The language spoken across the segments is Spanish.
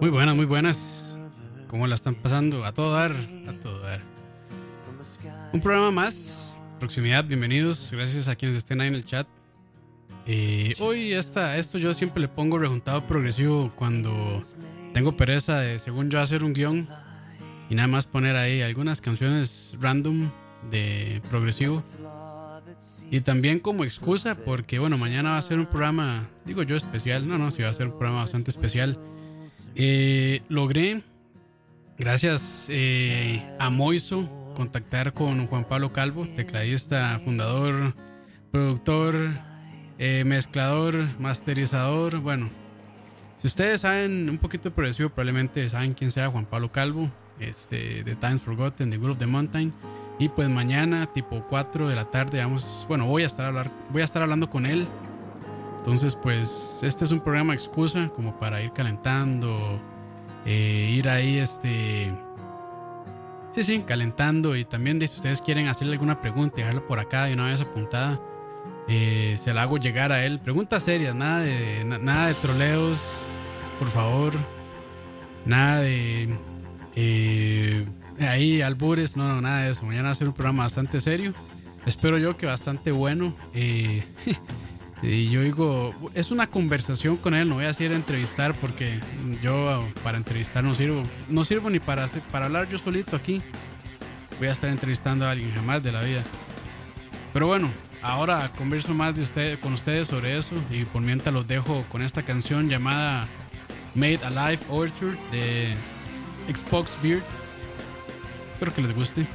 Muy buenas, muy buenas. ¿Cómo la están pasando? A todo dar, a todo dar. Un programa más. Proximidad, bienvenidos. Gracias a quienes estén ahí en el chat. Eh, hoy esta, esto yo siempre le pongo rejuntado progresivo cuando tengo pereza de, según yo, hacer un guion y nada más poner ahí algunas canciones random de progresivo. Y también como excusa, porque bueno, mañana va a ser un programa, digo yo especial, no, no, sí va a ser un programa bastante especial. Eh, logré, gracias eh, a Moiso, contactar con Juan Pablo Calvo, tecladista, fundador, productor, eh, mezclador, masterizador. Bueno, si ustedes saben un poquito progresivo, probablemente saben quién sea Juan Pablo Calvo, este, de Times Forgotten, de Will of the Mountain. Y pues mañana, tipo 4 de la tarde, vamos, bueno, voy a estar, hablar, voy a estar hablando con él. Entonces, pues, este es un programa excusa como para ir calentando, eh, ir ahí, este... Sí, sí, calentando y también si ustedes quieren hacerle alguna pregunta, dejarla por acá de una vez apuntada, eh, se la hago llegar a él. Preguntas serias, nada de, na- nada de troleos, por favor. Nada de... eh, ahí albures, no, no, nada de eso. Mañana va a ser un programa bastante serio. Espero yo que bastante bueno. Eh, y yo digo, es una conversación con él, no voy a decir entrevistar porque yo para entrevistar no sirvo, no sirvo ni para, para hablar yo solito aquí. Voy a estar entrevistando a alguien jamás de la vida. Pero bueno, ahora converso más de usted, con ustedes sobre eso y por mientras los dejo con esta canción llamada Made Alive Orchard de Xbox Beard. Espero que les guste.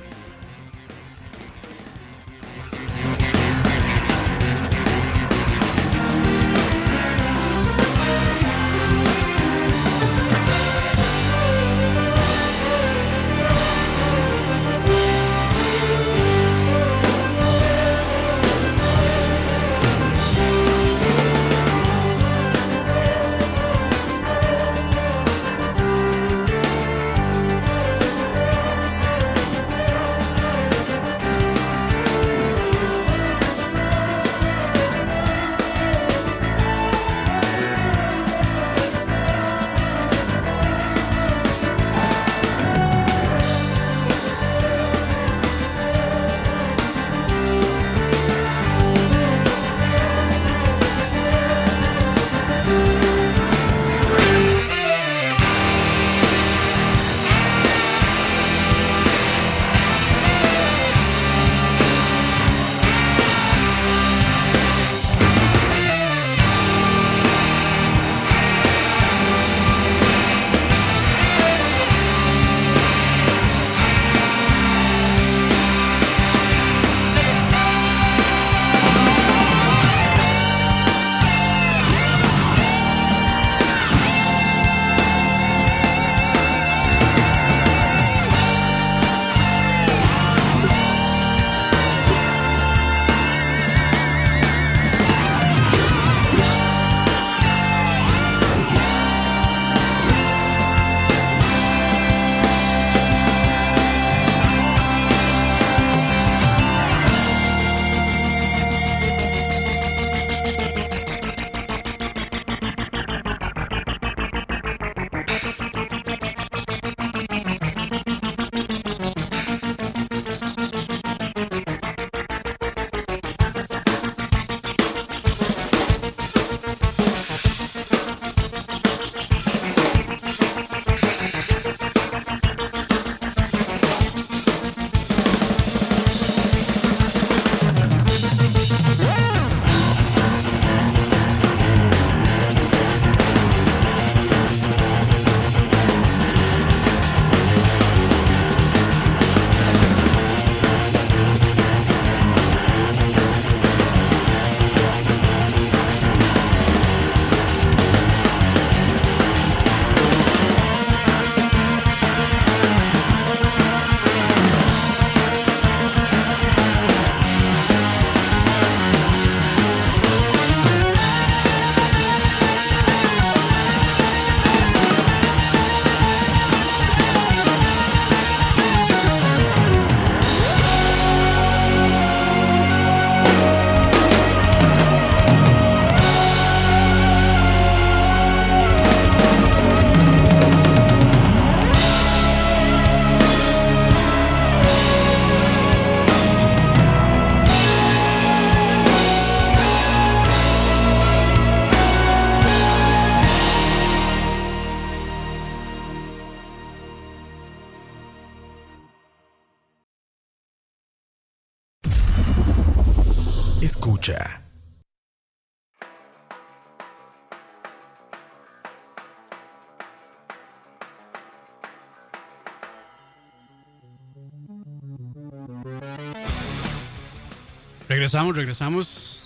Regresamos, regresamos.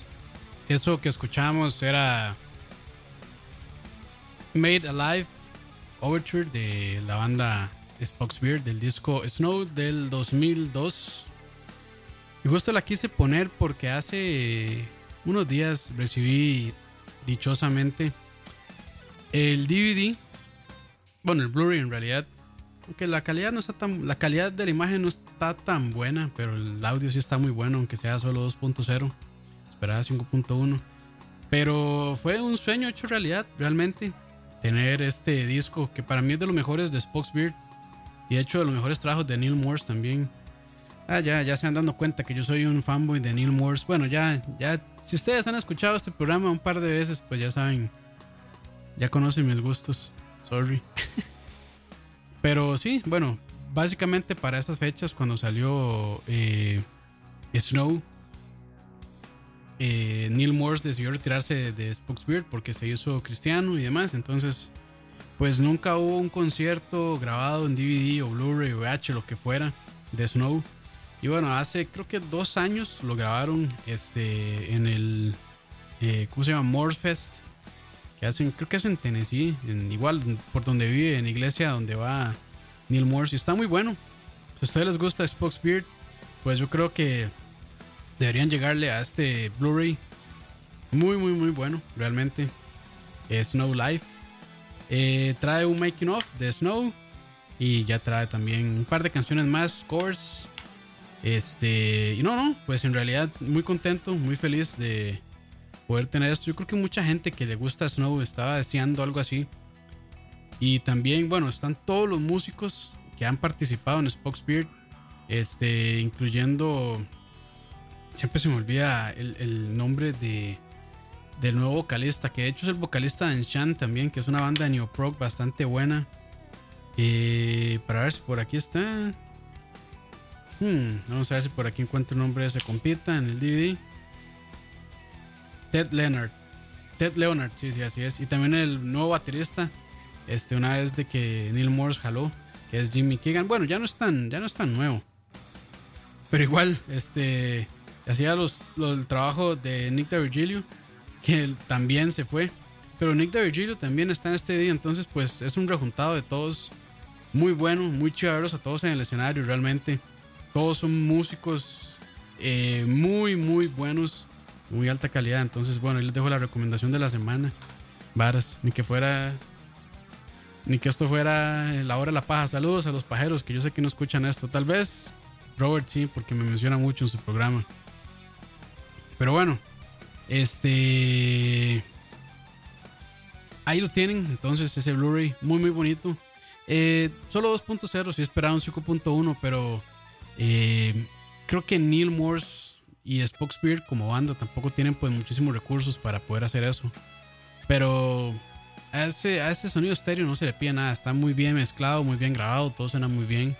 Eso que escuchamos era Made Alive Overture de la banda Spoxbeard del disco Snow del 2002. Y justo la quise poner porque hace unos días recibí dichosamente el DVD, bueno, el Blu-ray en realidad, aunque la calidad no está tan la calidad de la imagen no está tan buena, pero el audio sí está muy bueno, aunque sea solo 2.0. Esperaba 5.1. Pero fue un sueño hecho realidad, realmente. Tener este disco que para mí es de los mejores de Spoxbeard y de hecho de los mejores trabajos de Neil Morse también. Ah, ya, ya se han dando cuenta que yo soy un fanboy de Neil Morse. Bueno, ya, ya, si ustedes han escuchado este programa un par de veces, pues ya saben, ya conocen mis gustos. Sorry. Pero sí, bueno, básicamente para esas fechas, cuando salió eh, Snow, eh, Neil Morse decidió retirarse de, de Spokesbeard porque se hizo cristiano y demás. Entonces, pues nunca hubo un concierto grabado en DVD o Blu-ray o VH, lo que fuera, de Snow. Y bueno, hace creo que dos años lo grabaron este, en el, eh, ¿cómo se llama? Que hacen, creo que es en Tennessee, en, igual por donde vive, en iglesia donde va Neil Morse. Y está muy bueno. Si a ustedes les gusta Spokesbeard, pues yo creo que deberían llegarle a este Blu-ray. Muy, muy, muy bueno, realmente. Eh, Snow Life. Eh, trae un making of de Snow. Y ya trae también un par de canciones más, covers. Este, y no, no, pues en realidad muy contento, muy feliz de poder tener esto. Yo creo que mucha gente que le gusta Snow estaba deseando algo así. Y también, bueno, están todos los músicos que han participado en Spokesbeard. Este, incluyendo. Siempre se me olvida el, el nombre de, del nuevo vocalista, que de hecho es el vocalista de Enchant también, que es una banda de neoprog bastante buena. Eh, para ver si por aquí está. Hmm, vamos a ver si por aquí encuentro el nombre de ese compita en el DVD. Ted Leonard. Ted Leonard, sí, sí, así es. Y también el nuevo baterista. Este, una vez de que Neil Morse jaló, que es Jimmy Keegan. Bueno, ya no es tan, ya no es tan nuevo. Pero igual, este, hacía los, los, el trabajo de Nick de Virgilio, que también se fue. Pero Nick de Virgilio también está en este día, entonces pues es un rejuntado de todos. Muy bueno, muy chéveros a todos en el escenario, realmente. Todos son músicos eh, muy, muy buenos, muy alta calidad. Entonces, bueno, ahí les dejo la recomendación de la semana. Varas, ni que fuera. Ni que esto fuera la hora de la paja. Saludos a los pajeros que yo sé que no escuchan esto. Tal vez Robert sí, porque me menciona mucho en su programa. Pero bueno, este. Ahí lo tienen. Entonces, ese Blu-ray muy, muy bonito. Eh, solo 2.0, si esperaban 5.1, pero eh, creo que Neil Morse y Spokesbeard como banda tampoco tienen pues muchísimos recursos para poder hacer eso. Pero a ese, a ese sonido estéreo no se le pide nada. Está muy bien mezclado, muy bien grabado, todo suena muy bien.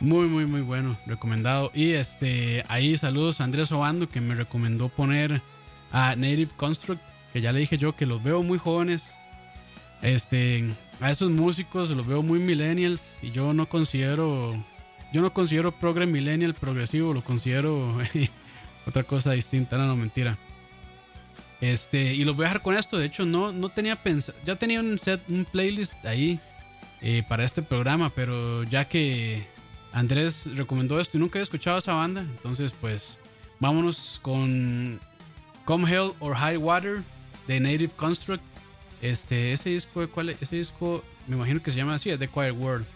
Muy, muy, muy bueno, recomendado. Y este, ahí saludos a Andrés Obando que me recomendó poner a Native Construct, que ya le dije yo que los veo muy jóvenes. Este, a esos músicos los veo muy millennials y yo no considero yo no considero progre millennial progresivo, lo considero otra cosa distinta, no, no mentira. Este, y los voy a dejar con esto, de hecho no, no tenía pensado, ya tenía un set, un playlist ahí eh, para este programa, pero ya que Andrés recomendó esto y nunca había escuchado esa banda, entonces pues vámonos con Come Hell or High Water de Native Construct. Este, ese disco, ¿cuál es? Ese disco, me imagino que se llama así, es The Quiet World.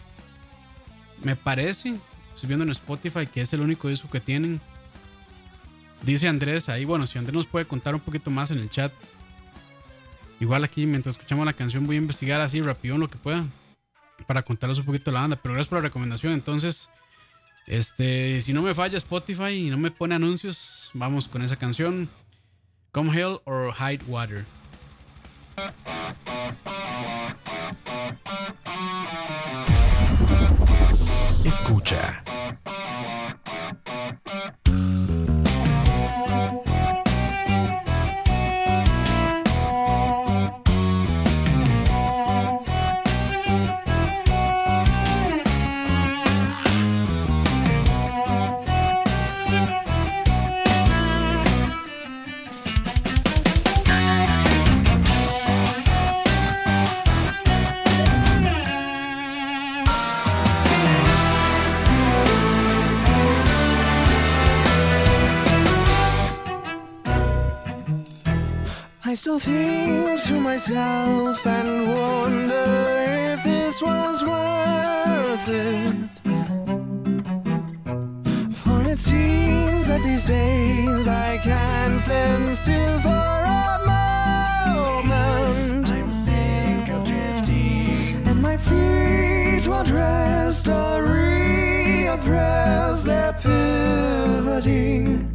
Me parece, estoy viendo en Spotify que es el único disco que tienen. Dice Andrés ahí, bueno, si Andrés nos puede contar un poquito más en el chat. Igual aquí, mientras escuchamos la canción, voy a investigar así rápido lo que pueda. Para contarles un poquito la banda. Pero gracias por la recomendación. Entonces, este, si no me falla Spotify y no me pone anuncios, vamos con esa canción. Come Hell or Hide Water. Escucha. Still think to myself and wonder if this was worth it. For it seems that these days I can't stand still for a moment. I'm sick of drifting, and my feet won't rest or reoppress their pivoting.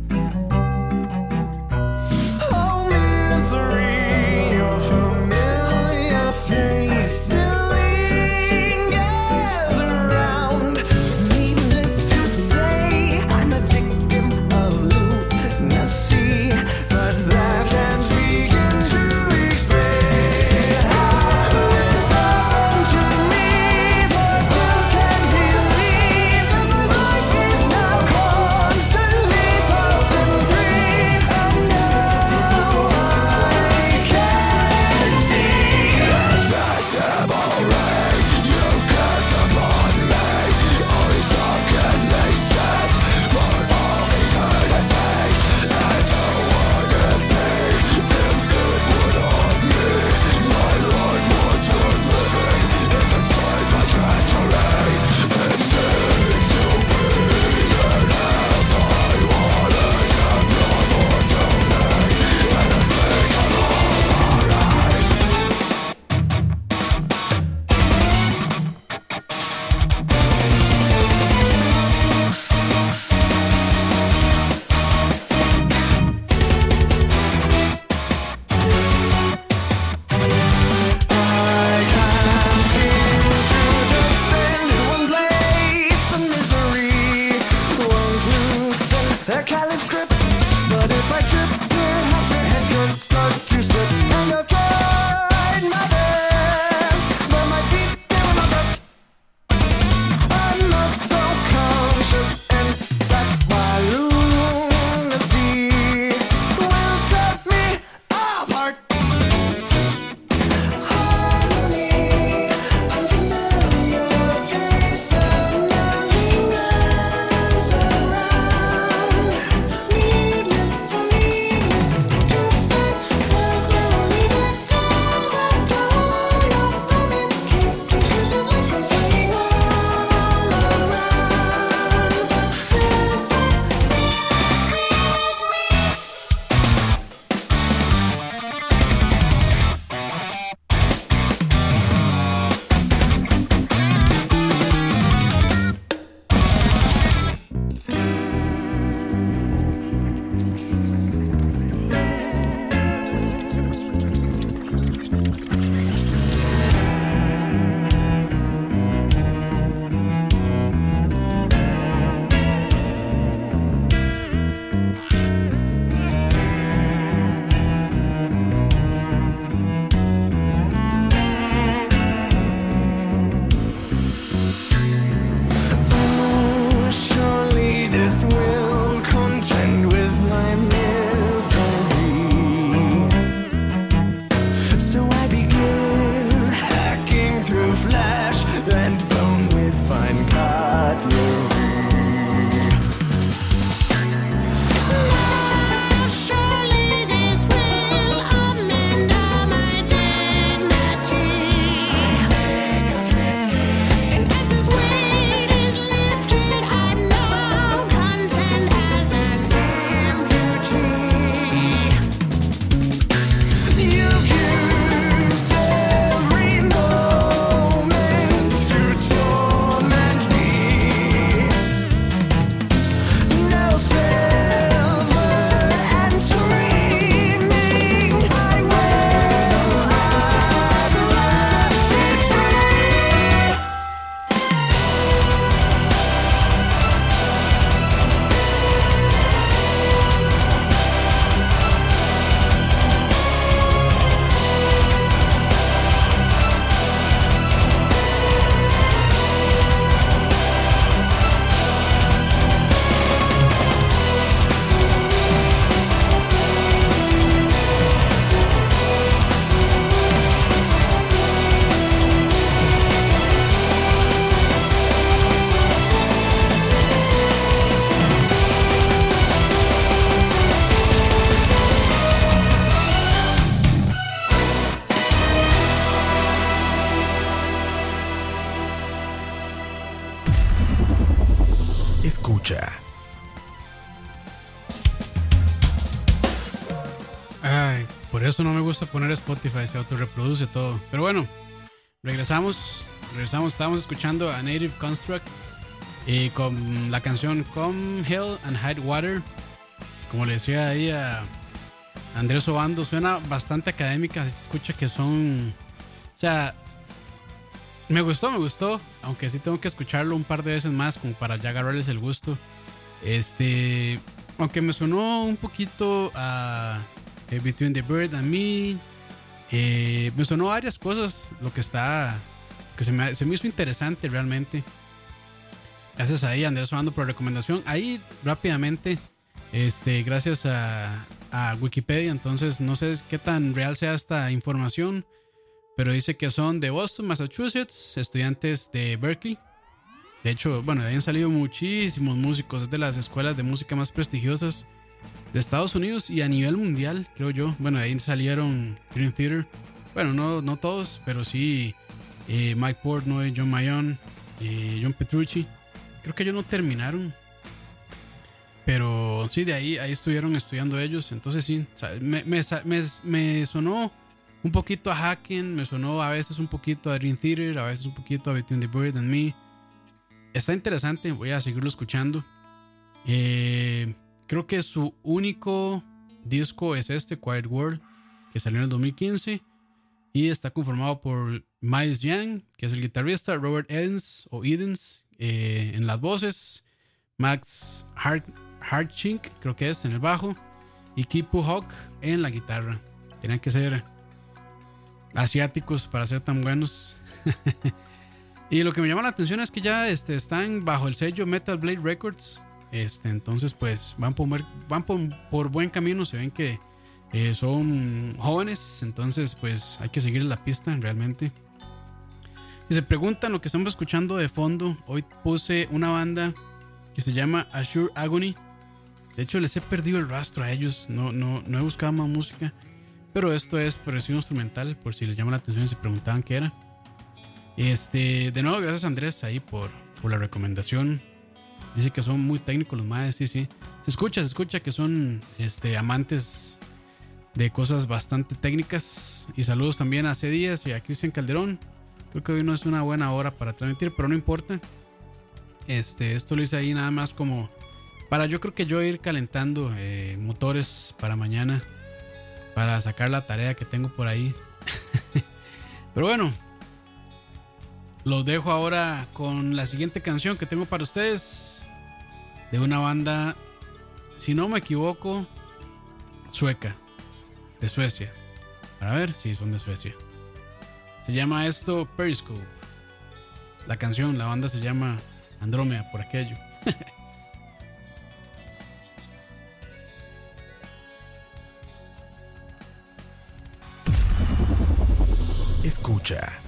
Spotify, se autorreproduce todo. Pero bueno, regresamos. Regresamos, estábamos escuchando a Native Construct y con la canción Come Hell and Hide Water. Como le decía ahí a Andrés Obando, suena bastante académica. Se escucha que son. O sea, me gustó, me gustó. Aunque sí tengo que escucharlo un par de veces más como para ya agarrarles el gusto. Este. Aunque me sonó un poquito a Between the Bird and Me. Eh, me sonó varias cosas. Lo que está. Que se me, se me hizo interesante realmente. Gracias ahí, Andrés Obando, por la recomendación. Ahí rápidamente. Este, gracias a, a Wikipedia. Entonces, no sé qué tan real sea esta información pero dice que son de Boston, Massachusetts, estudiantes de Berkeley. De hecho, bueno, han salido muchísimos músicos, de las escuelas de música más prestigiosas de Estados Unidos y a nivel mundial, creo yo. Bueno, de ahí salieron Dream Theater. Bueno, no, no todos, pero sí eh, Mike Portnoy, John Mayon, eh, John Petrucci. Creo que ellos no terminaron. Pero sí, de ahí, ahí estuvieron estudiando ellos. Entonces sí, o sea, me, me, me, me sonó un poquito a Hacken, me sonó a veces un poquito a Dream Theater, a veces un poquito a Between the Bird and Me. Está interesante, voy a seguirlo escuchando. Eh, creo que su único disco es este, Quiet World, que salió en el 2015. Y está conformado por Miles Young, que es el guitarrista, Robert Edens o Edens eh, en las voces, Max Hart, Hartchink, creo que es en el bajo, y Kipu Hawk en la guitarra. Tenían que ser asiáticos para ser tan buenos. y lo que me llama la atención es que ya este, están bajo el sello Metal Blade Records. Este, entonces, pues van por, buen camino. Se ven que eh, son jóvenes. Entonces, pues hay que seguir la pista realmente. Si se preguntan lo que estamos escuchando de fondo, hoy puse una banda que se llama Assure Agony. De hecho, les he perdido el rastro a ellos. No, no, no he buscado más música. Pero esto es progresivo instrumental, por si les llama la atención y se preguntaban qué era. Este, de nuevo, gracias Andrés ahí por, por la recomendación. Dice que son muy técnicos los madres, sí, sí. Se escucha, se escucha que son este, amantes de cosas bastante técnicas. Y saludos también a C. Díaz y a Cristian Calderón. Creo que hoy no es una buena hora para transmitir, pero no importa. Este, esto lo hice ahí nada más como para yo creo que yo ir calentando eh, motores para mañana para sacar la tarea que tengo por ahí. Pero bueno, los dejo ahora con la siguiente canción que tengo para ustedes de una banda, si no me equivoco, sueca, de Suecia. Para ver si son de Suecia. Se llama esto Periscope. La canción, la banda se llama Andrómeda por aquello. Escucha.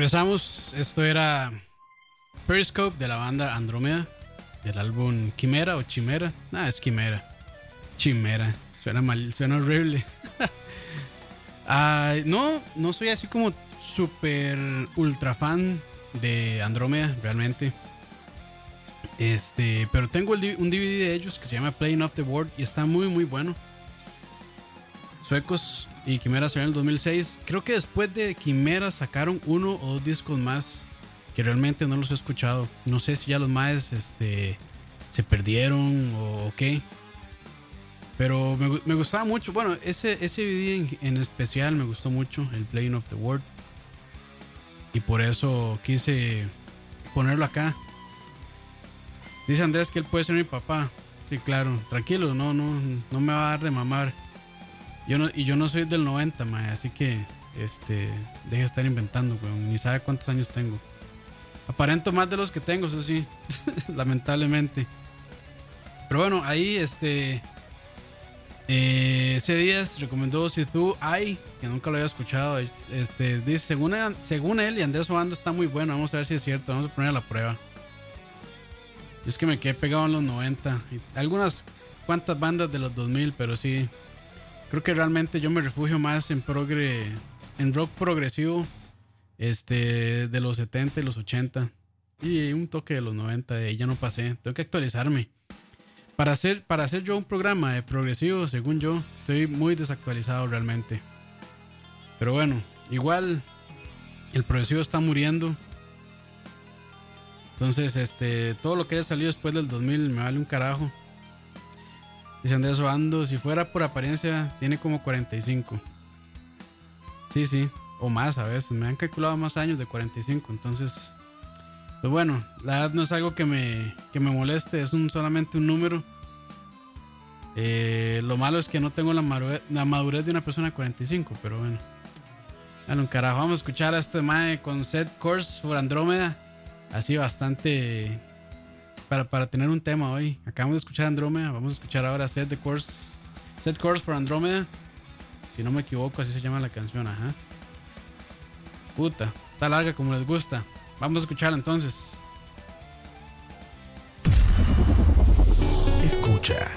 Regresamos. Esto era Periscope de la banda Andrómeda. Del álbum Quimera o Chimera. Nada, es Quimera. Chimera. Suena mal, suena horrible. Ah, no, no soy así como súper ultra fan de Andrómeda, realmente. Este, pero tengo un DVD de ellos que se llama Playing Off the Board y está muy, muy bueno. Suecos y Quimera salió en el 2006. Creo que después de Quimera sacaron uno o dos discos más que realmente no los he escuchado. No sé si ya los más este, se perdieron o qué. Pero me, gu- me gustaba mucho. Bueno, ese, ese video en, en especial me gustó mucho, el Playing of the World. Y por eso quise ponerlo acá. Dice Andrés que él puede ser mi papá. Sí, claro. Tranquilo, no, no, no me va a dar de mamar. Yo no, y yo no soy del 90, mae, así que este, deje de estar inventando, weón. Ni sabe cuántos años tengo. Aparento más de los que tengo, eso sí, lamentablemente. Pero bueno, ahí este. Eh, ese Díaz recomendó Si tú hay, que nunca lo había escuchado. Este, dice: según según él y Andrés Obando está muy bueno. Vamos a ver si es cierto. Vamos a poner a la prueba. Yo es que me quedé pegado en los 90. y algunas cuantas bandas de los 2000, pero sí. Creo que realmente yo me refugio más en progre, en rock progresivo, este, de los 70 y los 80 y un toque de los 90. De ahí ya no pasé. Tengo que actualizarme. Para hacer, para hacer yo un programa de progresivo, según yo, estoy muy desactualizado realmente. Pero bueno, igual el progresivo está muriendo. Entonces, este, todo lo que haya salido después del 2000 me vale un carajo. Dice Andrés Obando, si fuera por apariencia, tiene como 45. Sí, sí, o más a veces. Me han calculado más años de 45. Entonces, pues bueno, la edad no es algo que me, que me moleste, es un, solamente un número. Eh, lo malo es que no tengo la madurez, de una persona de 45, pero bueno. Un carajo, vamos a escuchar a este mae con Set Course por Andrómeda. Así bastante para, para tener un tema hoy. Acabamos de escuchar Andrómeda, vamos a escuchar ahora Set the Course. Set Course for Andrómeda. Si no me equivoco, así se llama la canción, ajá. Puta, está larga como les gusta. Vamos a escucharla entonces. Escucha.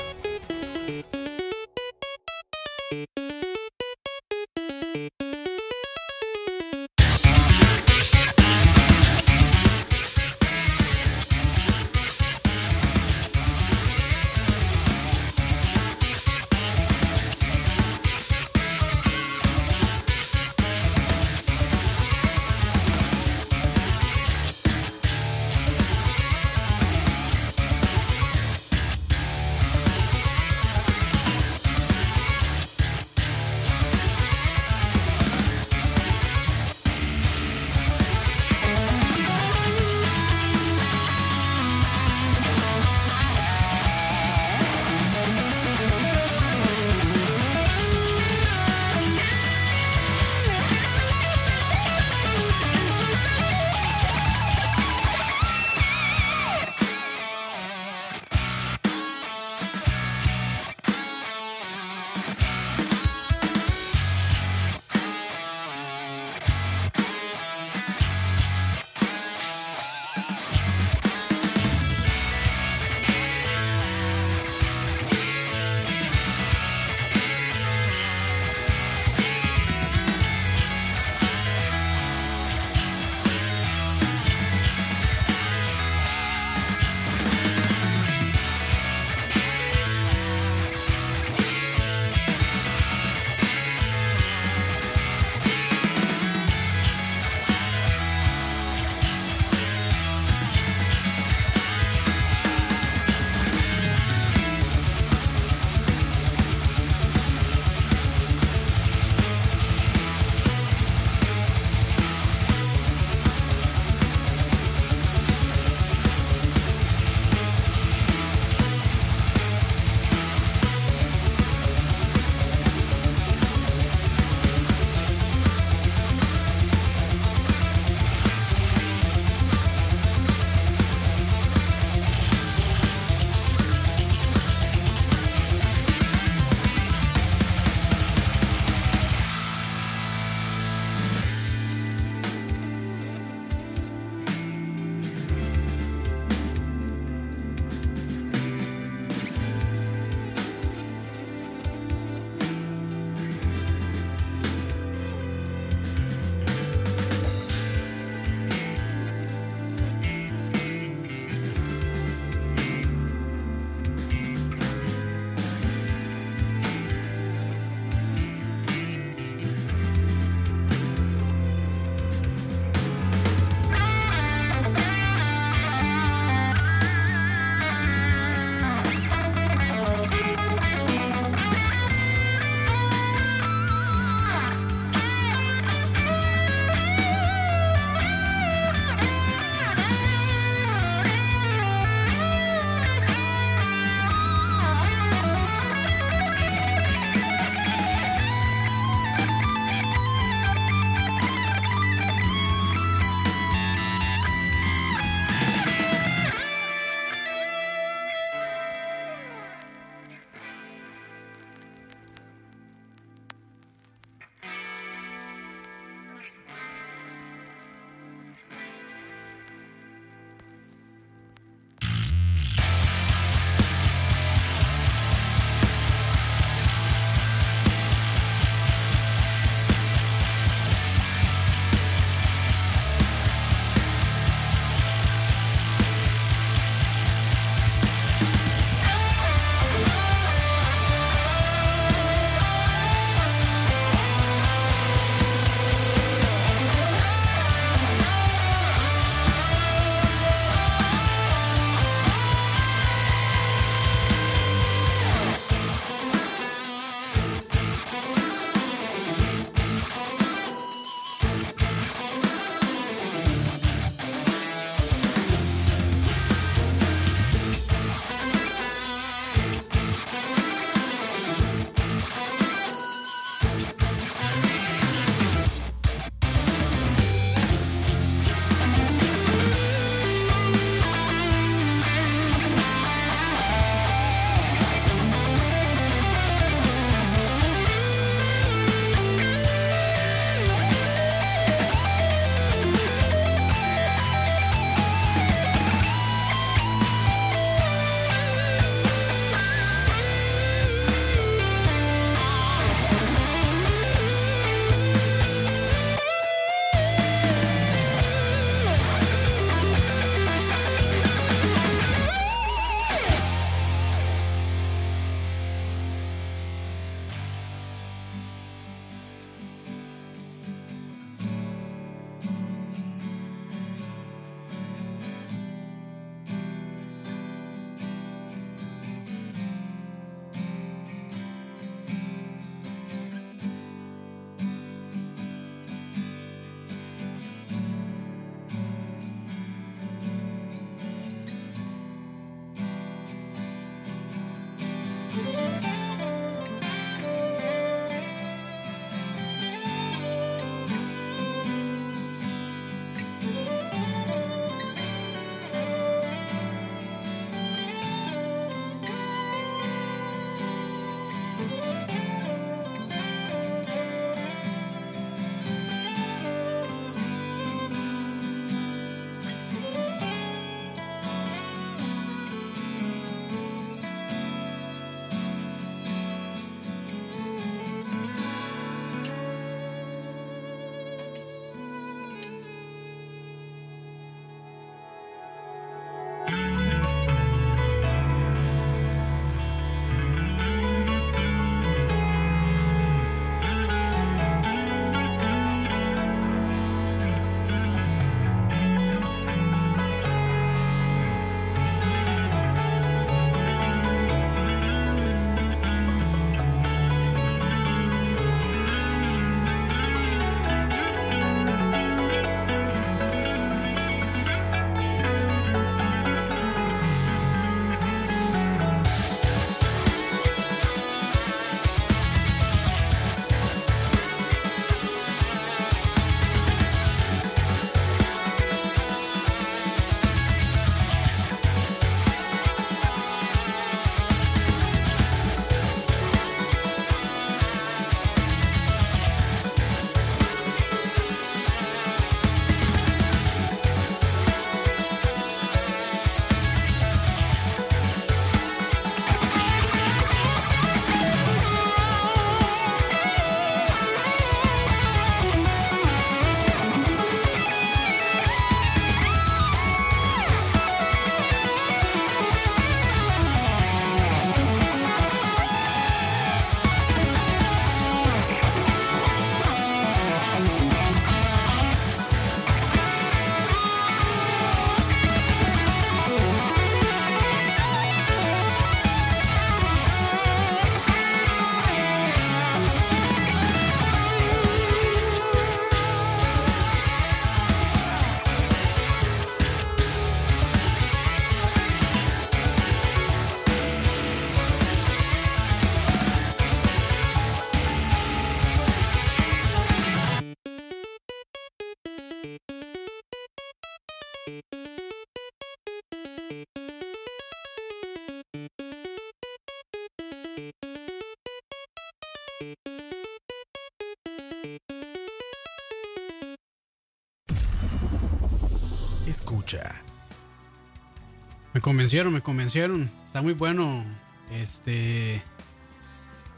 Convencieron, me convencieron. Está muy bueno. Este.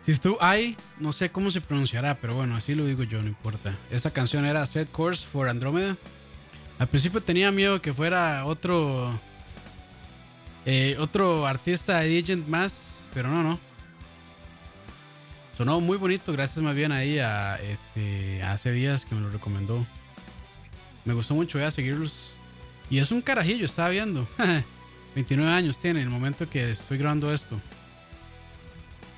Si tú hay, no sé cómo se pronunciará, pero bueno, así lo digo yo, no importa. Esa canción era Set Course for Andromeda. Al principio tenía miedo que fuera otro. eh, otro artista de Agent más, pero no, no. Sonó muy bonito, gracias más bien ahí a este. Hace días que me lo recomendó. Me gustó mucho, voy a seguirlos. Y es un carajillo, estaba viendo. 29 años tiene en el momento que estoy grabando esto.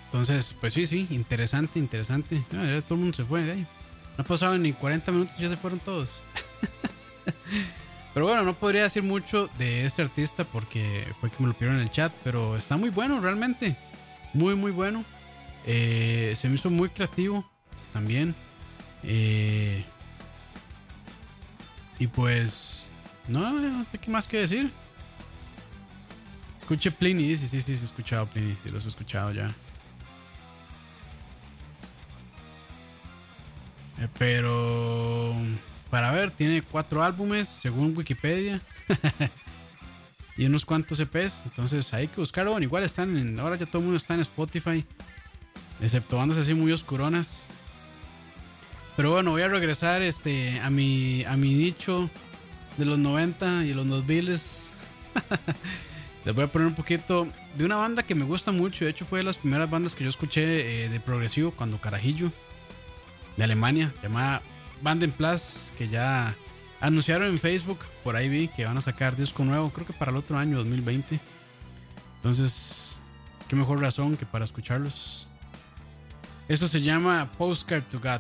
Entonces, pues sí, sí, interesante, interesante. Ya todo el mundo se fue de ahí. No ha pasado ni 40 minutos, ya se fueron todos. pero bueno, no podría decir mucho de este artista porque fue que me lo pidieron en el chat, pero está muy bueno realmente. Muy, muy bueno. Eh, se me hizo muy creativo también. Eh, y pues, no, no sé qué más que decir. Escuche Pliny, sí, sí, sí, sí, he escuchado Pliny, sí, los he escuchado ya. Eh, pero, para ver, tiene cuatro álbumes, según Wikipedia. y unos cuantos EPs, entonces hay que buscarlo. Bueno, igual están en, ahora ya todo el mundo está en Spotify. Excepto bandas así muy oscuronas. Pero bueno, voy a regresar este, a, mi, a mi nicho de los 90 y los 2000. Les voy a poner un poquito de una banda que me gusta mucho. De hecho, fue de las primeras bandas que yo escuché eh, de progresivo cuando Carajillo, de Alemania, llamada Banden Plus, que ya anunciaron en Facebook. Por ahí vi que van a sacar disco nuevo, creo que para el otro año, 2020. Entonces, qué mejor razón que para escucharlos. Esto se llama Postcard to God.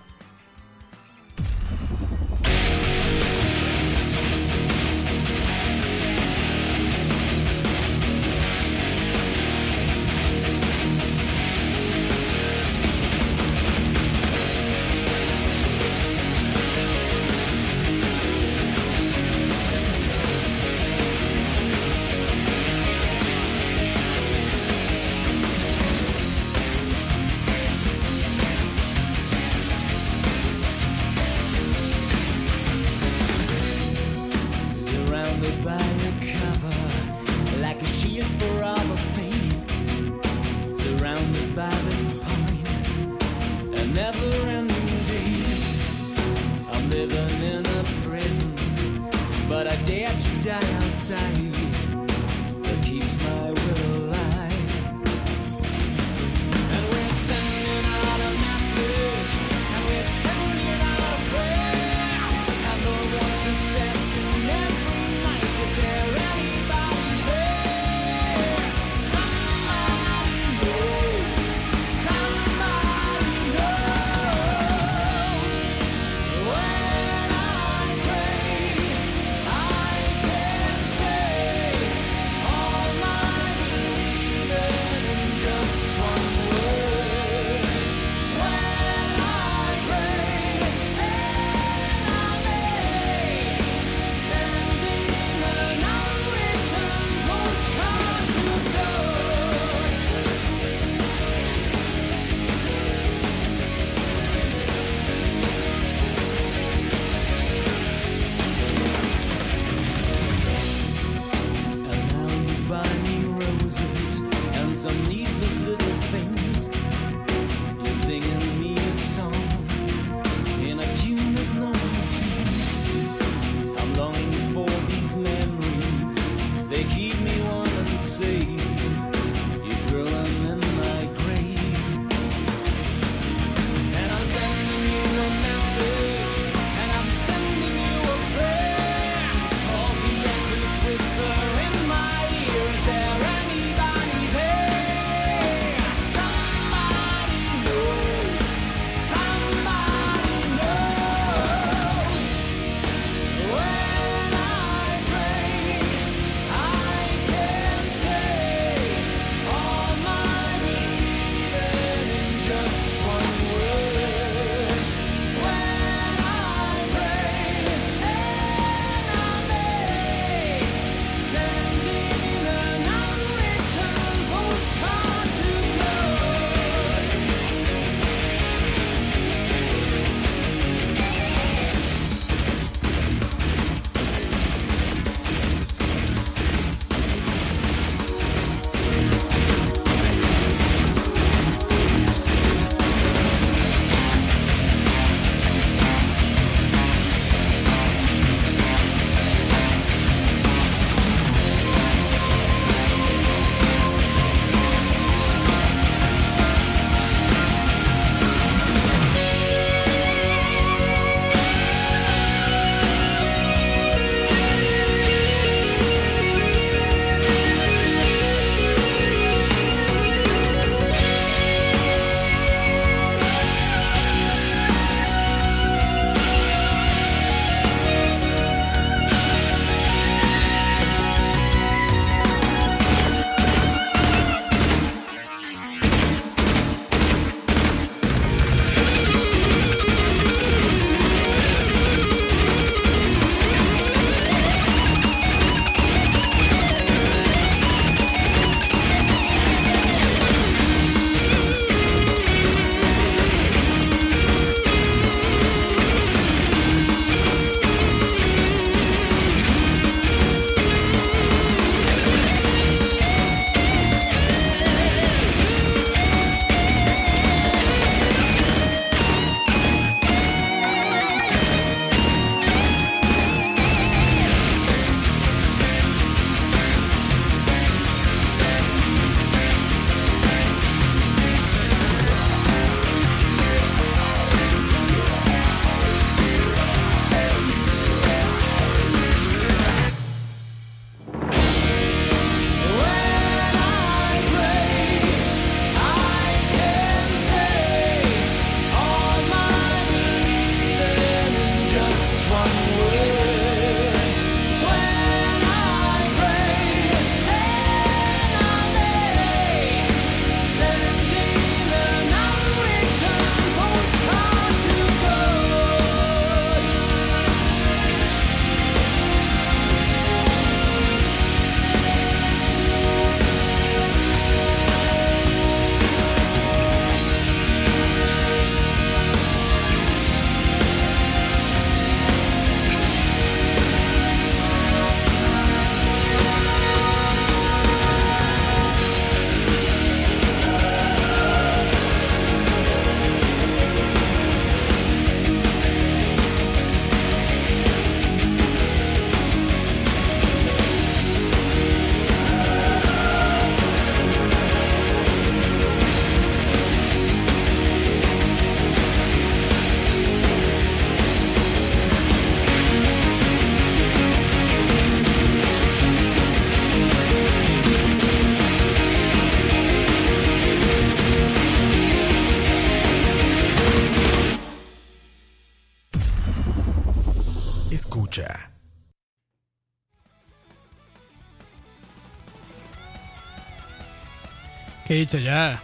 Escucha. Que dicho ya.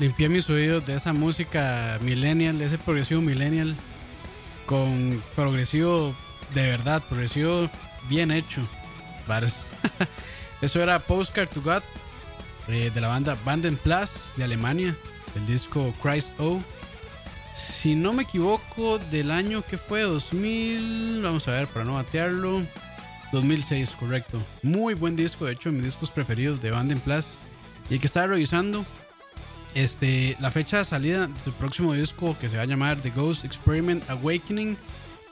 Limpié mis oídos de esa música millennial, de ese progresivo millennial. Con progresivo de verdad, progresivo bien hecho. Eso era Postcard to God eh, de la banda Banden Plus de Alemania, el disco Christ O. Si no me equivoco, del año que fue 2000, vamos a ver para no batearlo. 2006, correcto. Muy buen disco, de hecho, mis discos preferidos de Banden Plus. Y que estaba revisando este, la fecha de salida de su próximo disco que se va a llamar The Ghost Experiment Awakening.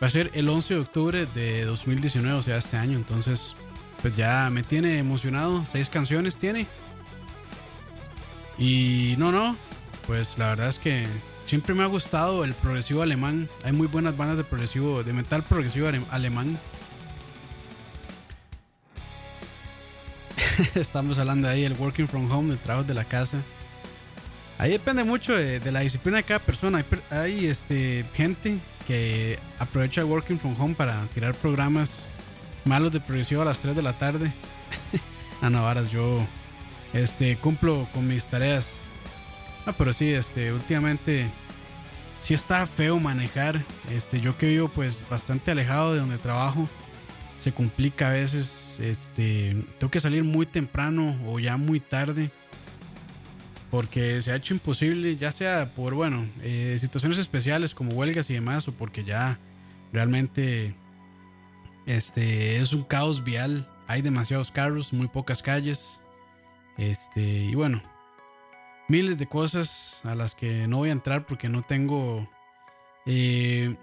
Va a ser el 11 de octubre de 2019, o sea, este año. Entonces, pues ya me tiene emocionado. Seis canciones tiene. Y no, no. Pues la verdad es que siempre me ha gustado el progresivo alemán. Hay muy buenas bandas de progresivo, de metal progresivo ale- alemán. Estamos hablando ahí del working from home, del trabajo de la casa. Ahí depende mucho de, la disciplina de cada persona. Hay, este, gente que aprovecha el working from home para tirar programas malos de progresivo a las 3 de la tarde. a Navaras, yo este, cumplo con mis tareas. Ah, pero sí, este, últimamente sí está feo manejar. Este, yo que vivo pues bastante alejado de donde trabajo. Se complica a veces. Este, tengo que salir muy temprano o ya muy tarde. Porque se ha hecho imposible, ya sea por, bueno, eh, situaciones especiales como huelgas y demás, o porque ya realmente este, es un caos vial. Hay demasiados carros, muy pocas calles. Este, y bueno, miles de cosas a las que no voy a entrar porque no tengo. eh,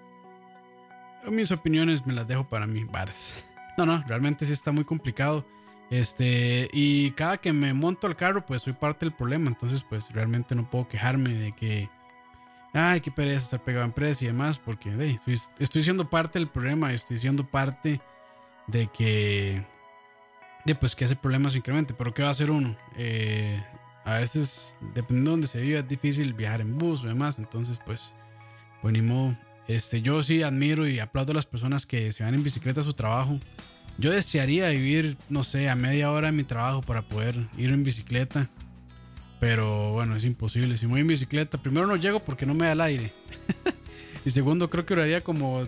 mis opiniones me las dejo para mí, varas. No, no, realmente sí está muy complicado. Este, y cada que me monto al carro, pues soy parte del problema. Entonces, pues realmente no puedo quejarme de que. Ay, qué pereza estar pegado en precio y demás, porque estoy, estoy siendo parte del problema estoy siendo parte de que de pues que ese problema se incremente. Pero ¿qué va a hacer uno? Eh, a veces, dependiendo de donde se vive, es difícil viajar en bus o demás. Entonces, pues, pues ni modo. Este, yo sí admiro y aplaudo a las personas que se van en bicicleta a su trabajo. Yo desearía vivir, no sé, a media hora de mi trabajo para poder ir en bicicleta. Pero bueno, es imposible. Si voy en bicicleta, primero no llego porque no me da el aire. y segundo, creo que duraría como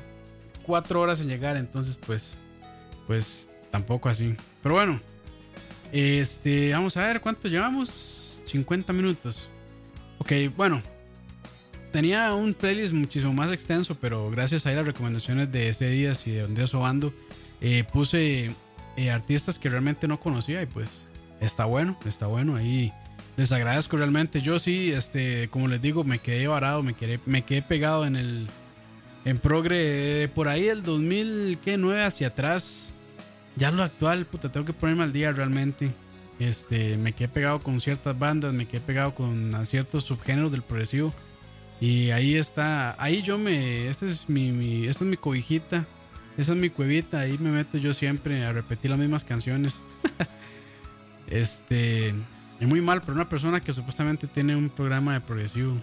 cuatro horas en llegar. Entonces, pues, pues tampoco así. Pero bueno, este, vamos a ver cuánto llevamos. 50 minutos. Ok, bueno. Tenía un playlist muchísimo más extenso, pero gracias a las recomendaciones de ese Díaz y de Andrés Obando, eh, puse eh, artistas que realmente no conocía y pues está bueno, está bueno. Ahí les agradezco realmente. Yo sí, este, como les digo, me quedé varado, me quedé, me quedé pegado en el en progre por ahí del 2009 hacia atrás. Ya lo actual, puta, tengo que ponerme al día realmente. Este, me quedé pegado con ciertas bandas, me quedé pegado con ciertos subgéneros del progresivo. Y ahí está, ahí yo me, esta es mi, mi- esta es mi cobijita, esa es mi cuevita, ahí me meto yo siempre a repetir las mismas canciones. este, es muy mal para una persona que supuestamente tiene un programa de progresivo.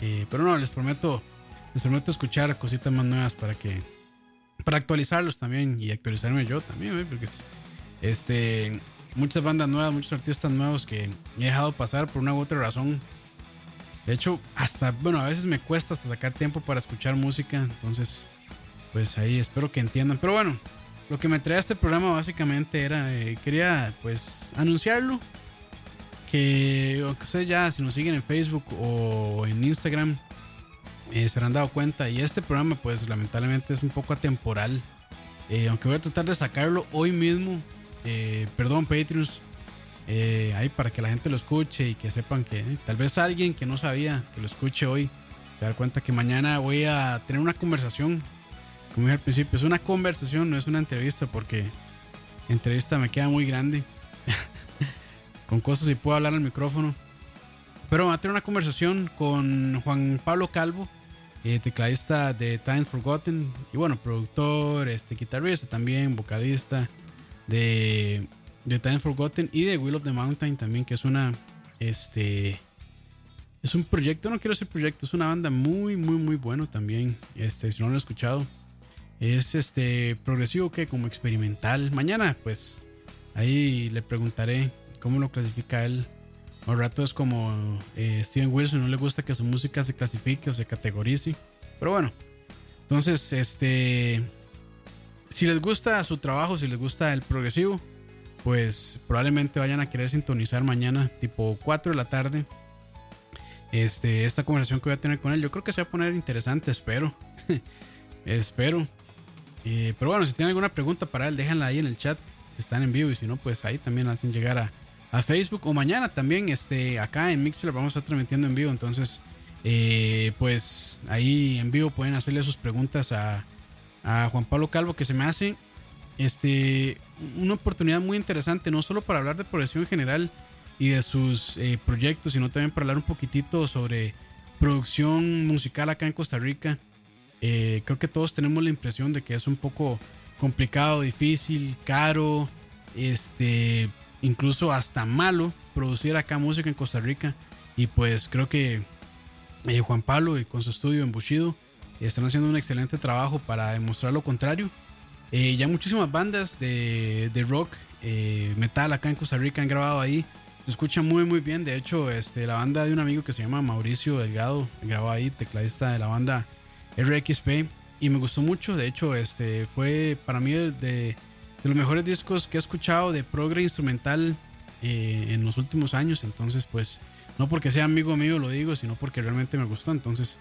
Eh, pero no, les prometo, les prometo escuchar cositas más nuevas para que, para actualizarlos también y actualizarme yo también, porque es- este, muchas bandas nuevas, muchos artistas nuevos que he dejado pasar por una u otra razón. De hecho, hasta, bueno, a veces me cuesta hasta sacar tiempo para escuchar música, entonces, pues ahí espero que entiendan. Pero bueno, lo que me trae a este programa básicamente era, eh, quería pues anunciarlo, que ustedes ya, si nos siguen en Facebook o en Instagram, eh, se habrán dado cuenta, y este programa pues lamentablemente es un poco atemporal, Eh, aunque voy a tratar de sacarlo hoy mismo, eh, perdón Patreons, ahí para que la gente lo escuche y que sepan que tal vez alguien que no sabía que lo escuche hoy se da cuenta que mañana voy a tener una conversación. Como dije al principio, es una conversación, no es una entrevista porque entrevista me queda muy grande. con cosas y puedo hablar al micrófono. Pero voy a tener una conversación con Juan Pablo Calvo, eh, tecladista de Time Forgotten y bueno, productor, este guitarrista también, vocalista de de Time Forgotten y de Will of the Mountain también, que es una. Este. Es un proyecto, no quiero decir proyecto, es una banda muy, muy, muy bueno también. Este, si no lo han escuchado. es este progresivo que como experimental. Mañana, pues ahí le preguntaré cómo lo clasifica él. Al rato es como eh, Steven Wilson, no le gusta que su música se clasifique o se categorice. Pero bueno, entonces, este, si les gusta su trabajo, si les gusta el progresivo, pues probablemente vayan a querer sintonizar mañana, tipo 4 de la tarde. Este, esta conversación que voy a tener con él, yo creo que se va a poner interesante, espero. espero. Eh, pero bueno, si tienen alguna pregunta para él, déjenla ahí en el chat. Si están en vivo y si no, pues ahí también hacen llegar a, a Facebook. O mañana también, este, acá en Mixler vamos a estar transmitiendo en vivo. Entonces, eh, pues ahí en vivo pueden hacerle sus preguntas a, Juan Pablo Calvo, que se me hace este, una oportunidad muy interesante, no solo para hablar de progresión en general y de sus eh, proyectos, sino también para hablar un poquitito sobre producción musical acá en Costa Rica. Eh, creo que todos tenemos la impresión de que es un poco complicado, difícil, caro, este, incluso hasta malo producir acá música en Costa Rica. Y pues creo que eh, Juan Pablo y con su estudio en Bushido están haciendo un excelente trabajo para demostrar lo contrario. Eh, ya muchísimas bandas de, de rock, eh, metal acá en Costa Rica han grabado ahí. Se escucha muy muy bien. De hecho, este, la banda de un amigo que se llama Mauricio Delgado grabó ahí, tecladista de la banda RXP. Y me gustó mucho. De hecho, este fue para mí de, de los mejores discos que he escuchado de progre instrumental eh, en los últimos años. Entonces, pues, no porque sea amigo mío lo digo, sino porque realmente me gustó. Entonces,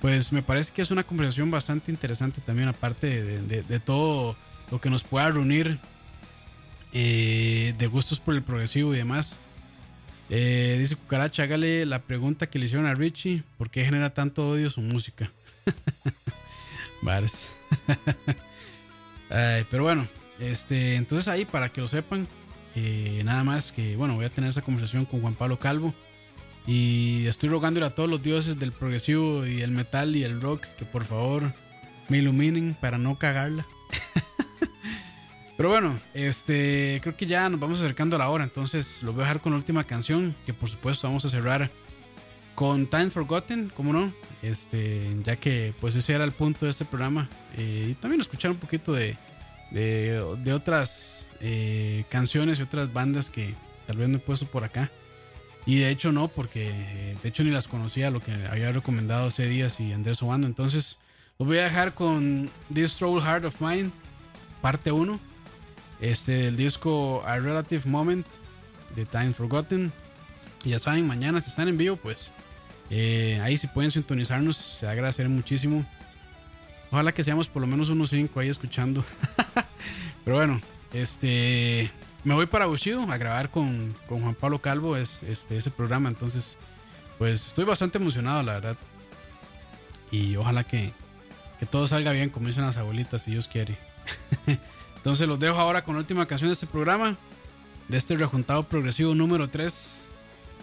pues me parece que es una conversación bastante interesante también, aparte de, todo lo que nos pueda reunir eh, de gustos por el progresivo y demás. Eh, dice Cucaracha, hágale la pregunta que le hicieron a Richie, ¿por qué genera tanto odio su música? Vares. Ay, pero bueno, este, entonces ahí para que lo sepan, eh, nada más que, bueno, voy a tener esa conversación con Juan Pablo Calvo. Y estoy rogándole a todos los dioses del progresivo y el metal y el rock que por favor me iluminen para no cagarla. Pero bueno, este creo que ya nos vamos acercando a la hora, entonces lo voy a dejar con la última canción, que por supuesto vamos a cerrar con Time Forgotten, como no, este, ya que pues ese era el punto de este programa. Eh, y también escuchar un poquito de, de, de otras eh, canciones y otras bandas que tal vez no he puesto por acá. Y de hecho no, porque eh, de hecho ni las conocía, lo que había recomendado hace días y Andrés Obando. Entonces los voy a dejar con This Troubled Heart of Mine, parte 1. Este, el disco A Relative Moment de Time Forgotten. Y ya saben, mañana si están en vivo, pues eh, ahí si pueden sintonizarnos, se agradecer muchísimo. Ojalá que seamos por lo menos unos 5 ahí escuchando. Pero bueno, este me voy para Bushido a grabar con, con Juan Pablo Calvo es, este, ese programa. Entonces, pues estoy bastante emocionado, la verdad. Y ojalá que, que todo salga bien, como dicen las abuelitas, si Dios quiere. Entonces los dejo ahora con la última canción de este programa, de este rejuntado progresivo número 3,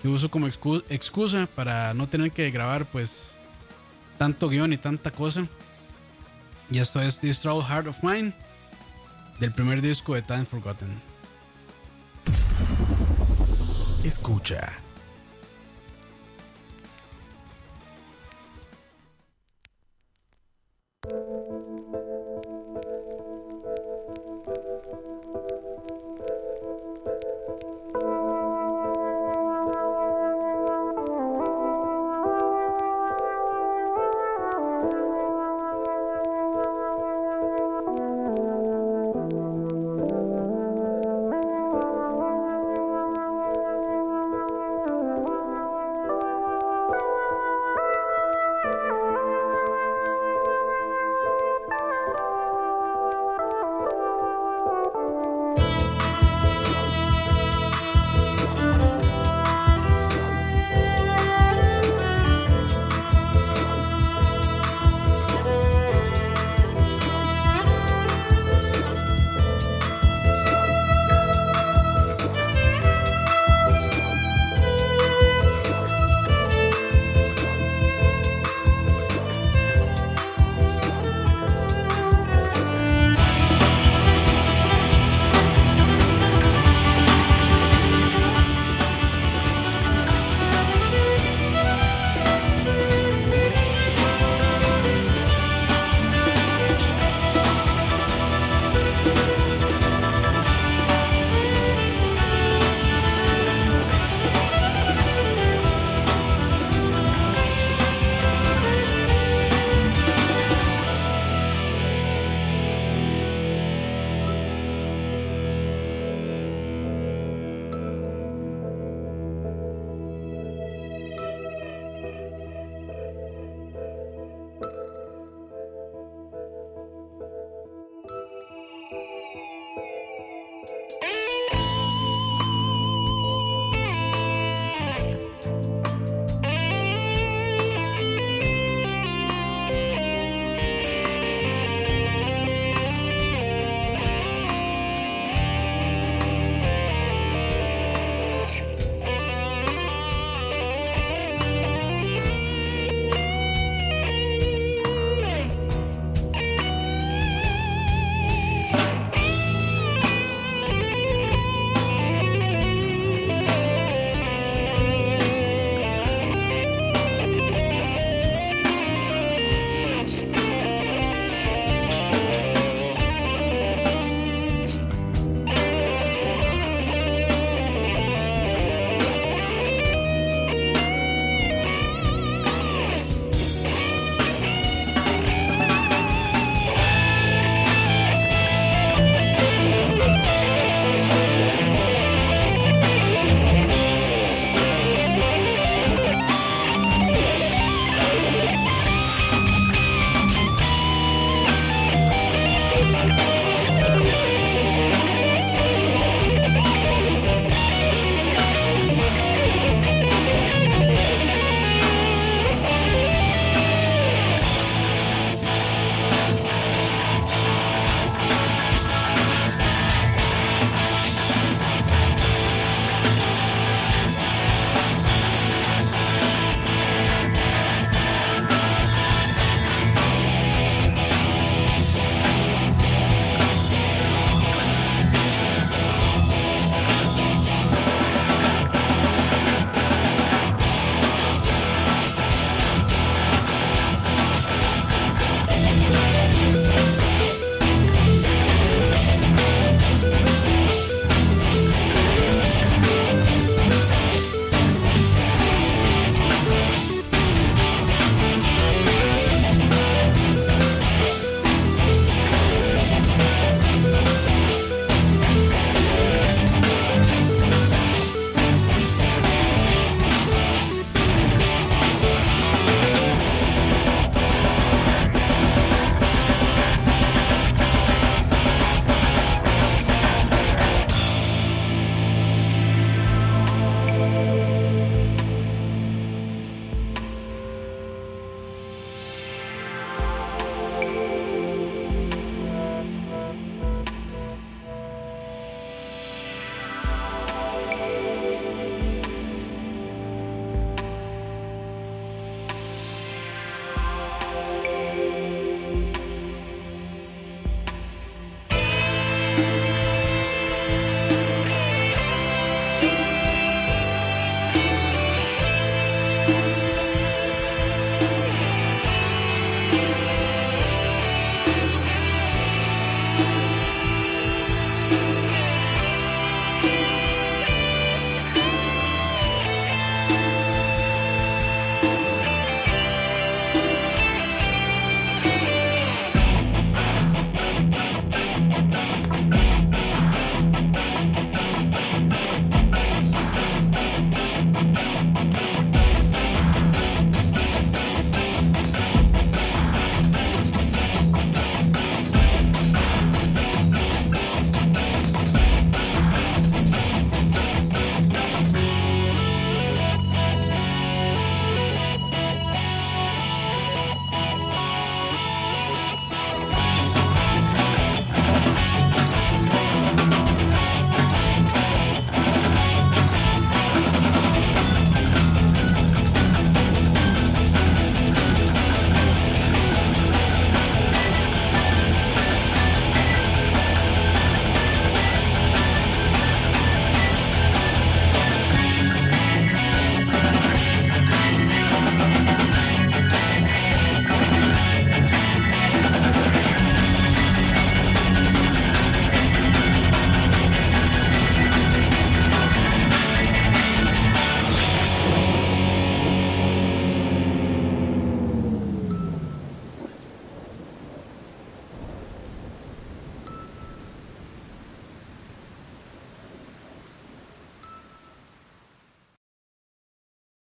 que uso como excu- excusa para no tener que grabar pues tanto guion y tanta cosa. Y esto es This Troubled Heart of Mine, del primer disco de Time Forgotten. Escucha.